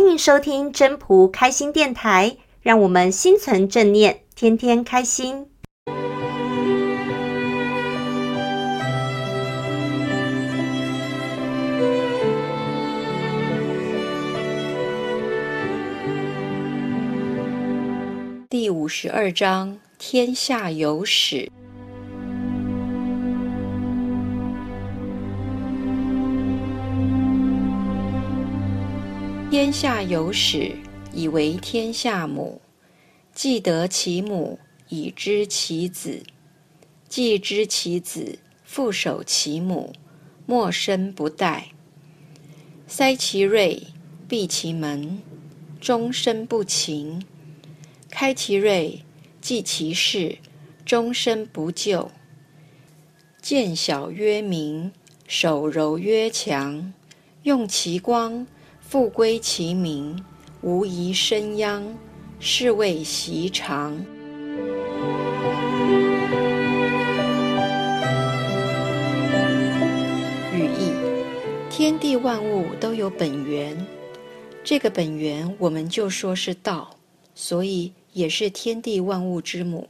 欢迎收听真朴开心电台，让我们心存正念，天天开心。第五十二章：天下有始。天下有始，以为天下母。既得其母，以知其子；既知其子，复守其母，莫身不殆。塞其锐，闭其门，终身不勤。开其锐，济其事，终身不救。见小曰明，守柔曰强。用其光，复归其名，无疑生殃，是谓习常。语义：天地万物都有本源，这个本源我们就说是道，所以也是天地万物之母。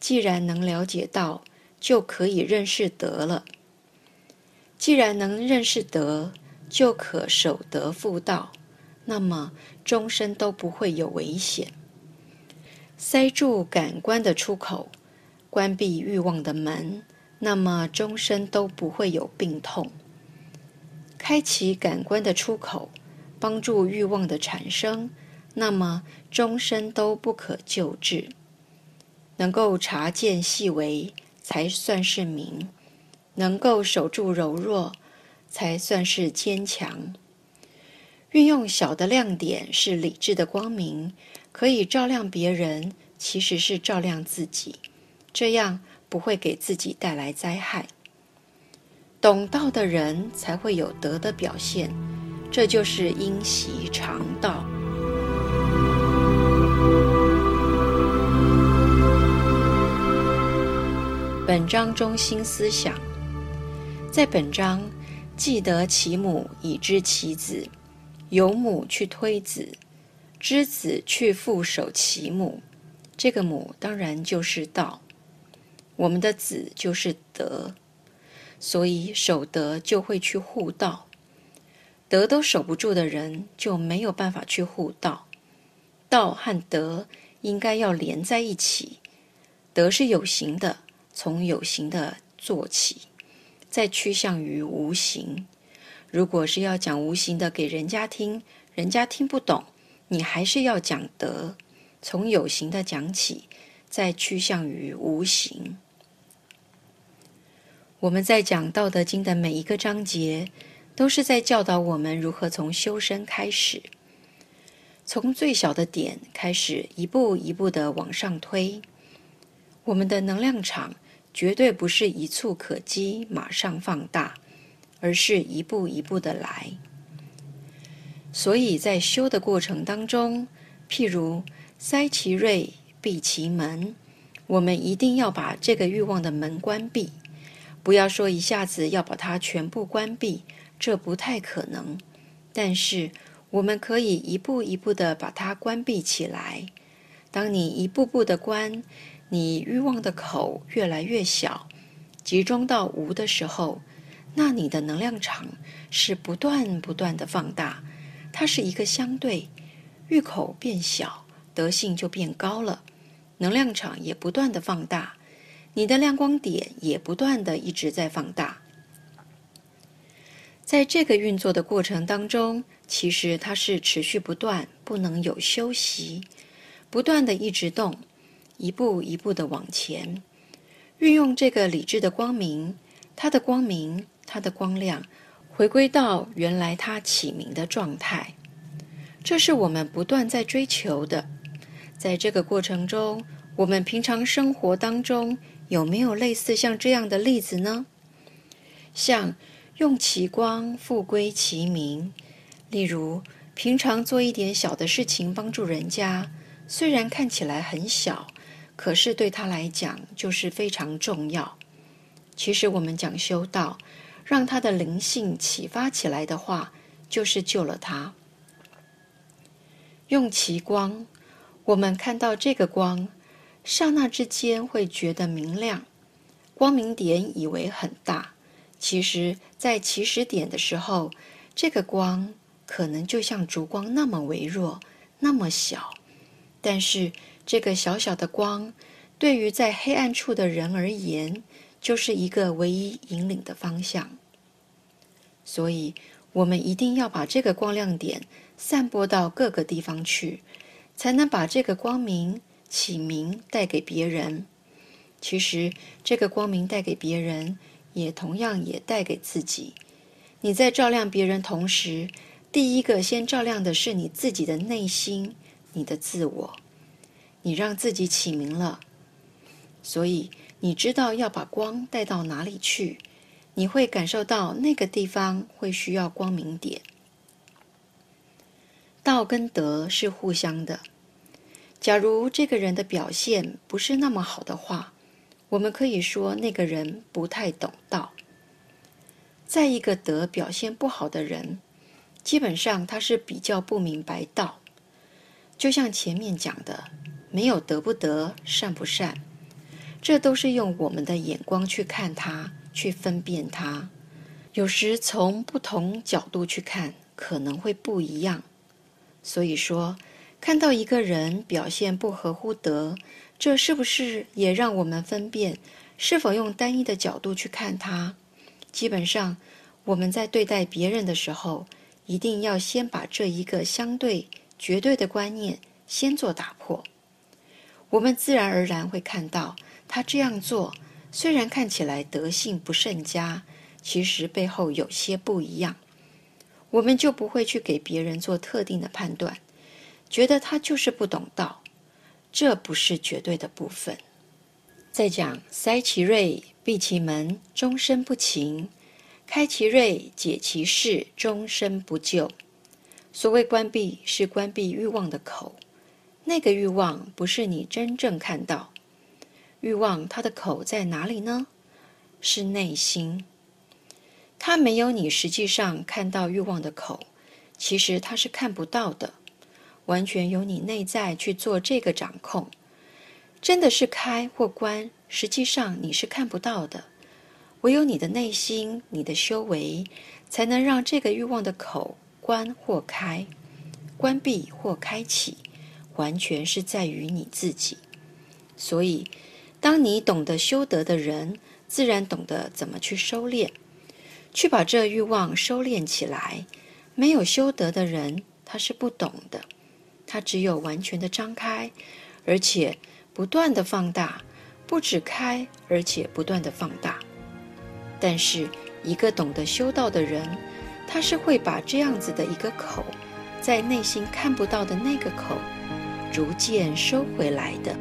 既然能了解道，就可以认识德了。既然能认识德，就可守得妇道，那么终身都不会有危险。塞住感官的出口，关闭欲望的门，那么终身都不会有病痛。开启感官的出口，帮助欲望的产生，那么终身都不可救治。能够察见细微，才算是明；能够守住柔弱，才算是坚强。运用小的亮点是理智的光明，可以照亮别人，其实是照亮自己，这样不会给自己带来灾害。懂道的人才会有德的表现，这就是因习常道。本章中心思想，在本章。既得其母，以知其子；由母去推子，知子去复守其母。这个母当然就是道，我们的子就是德，所以守德就会去护道。德都守不住的人，就没有办法去护道。道和德应该要连在一起。德是有形的，从有形的做起。再趋向于无形。如果是要讲无形的给人家听，人家听不懂，你还是要讲德，从有形的讲起，再趋向于无形。我们在讲《道德经》的每一个章节，都是在教导我们如何从修身开始，从最小的点开始，一步一步的往上推。我们的能量场。绝对不是一蹴可及，马上放大，而是一步一步的来。所以在修的过程当中，譬如塞其锐，闭其门，我们一定要把这个欲望的门关闭，不要说一下子要把它全部关闭，这不太可能。但是我们可以一步一步的把它关闭起来。当你一步步的关，你欲望的口越来越小，集中到无的时候，那你的能量场是不断不断的放大，它是一个相对，欲口变小，德性就变高了，能量场也不断的放大，你的亮光点也不断的一直在放大。在这个运作的过程当中，其实它是持续不断，不能有休息，不断的一直动。一步一步的往前，运用这个理智的光明，它的光明，它的光亮，回归到原来它起明的状态。这是我们不断在追求的。在这个过程中，我们平常生活当中有没有类似像这样的例子呢？像用其光复归其明，例如平常做一点小的事情帮助人家，虽然看起来很小。可是对他来讲，就是非常重要。其实我们讲修道，让他的灵性启发起来的话，就是救了他。用其光，我们看到这个光，刹那之间会觉得明亮，光明点以为很大，其实，在起始点的时候，这个光可能就像烛光那么微弱，那么小。但是，这个小小的光，对于在黑暗处的人而言，就是一个唯一引领的方向。所以，我们一定要把这个光亮点散播到各个地方去，才能把这个光明启明带给别人。其实，这个光明带给别人，也同样也带给自己。你在照亮别人同时，第一个先照亮的是你自己的内心。你的自我，你让自己起名了，所以你知道要把光带到哪里去，你会感受到那个地方会需要光明点。道跟德是互相的。假如这个人的表现不是那么好的话，我们可以说那个人不太懂道。再一个德表现不好的人，基本上他是比较不明白道。就像前面讲的，没有得不得、善不善，这都是用我们的眼光去看它，去分辨它。有时从不同角度去看，可能会不一样。所以说，看到一个人表现不合乎德，这是不是也让我们分辨是否用单一的角度去看他？基本上，我们在对待别人的时候，一定要先把这一个相对。绝对的观念先做打破，我们自然而然会看到他这样做，虽然看起来德性不甚佳，其实背后有些不一样。我们就不会去给别人做特定的判断，觉得他就是不懂道，这不是绝对的部分。再讲塞其锐，闭其门，终身不勤；开其锐，解其室，终身不救。所谓关闭，是关闭欲望的口。那个欲望不是你真正看到。欲望它的口在哪里呢？是内心。它没有你实际上看到欲望的口，其实它是看不到的。完全由你内在去做这个掌控。真的是开或关，实际上你是看不到的。唯有你的内心，你的修为，才能让这个欲望的口。关或开，关闭或开启，完全是在于你自己。所以，当你懂得修德的人，自然懂得怎么去收敛，去把这欲望收敛起来。没有修德的人，他是不懂的，他只有完全的张开，而且不断的放大，不止开，而且不断的放大。但是，一个懂得修道的人，他是会把这样子的一个口，在内心看不到的那个口，逐渐收回来的。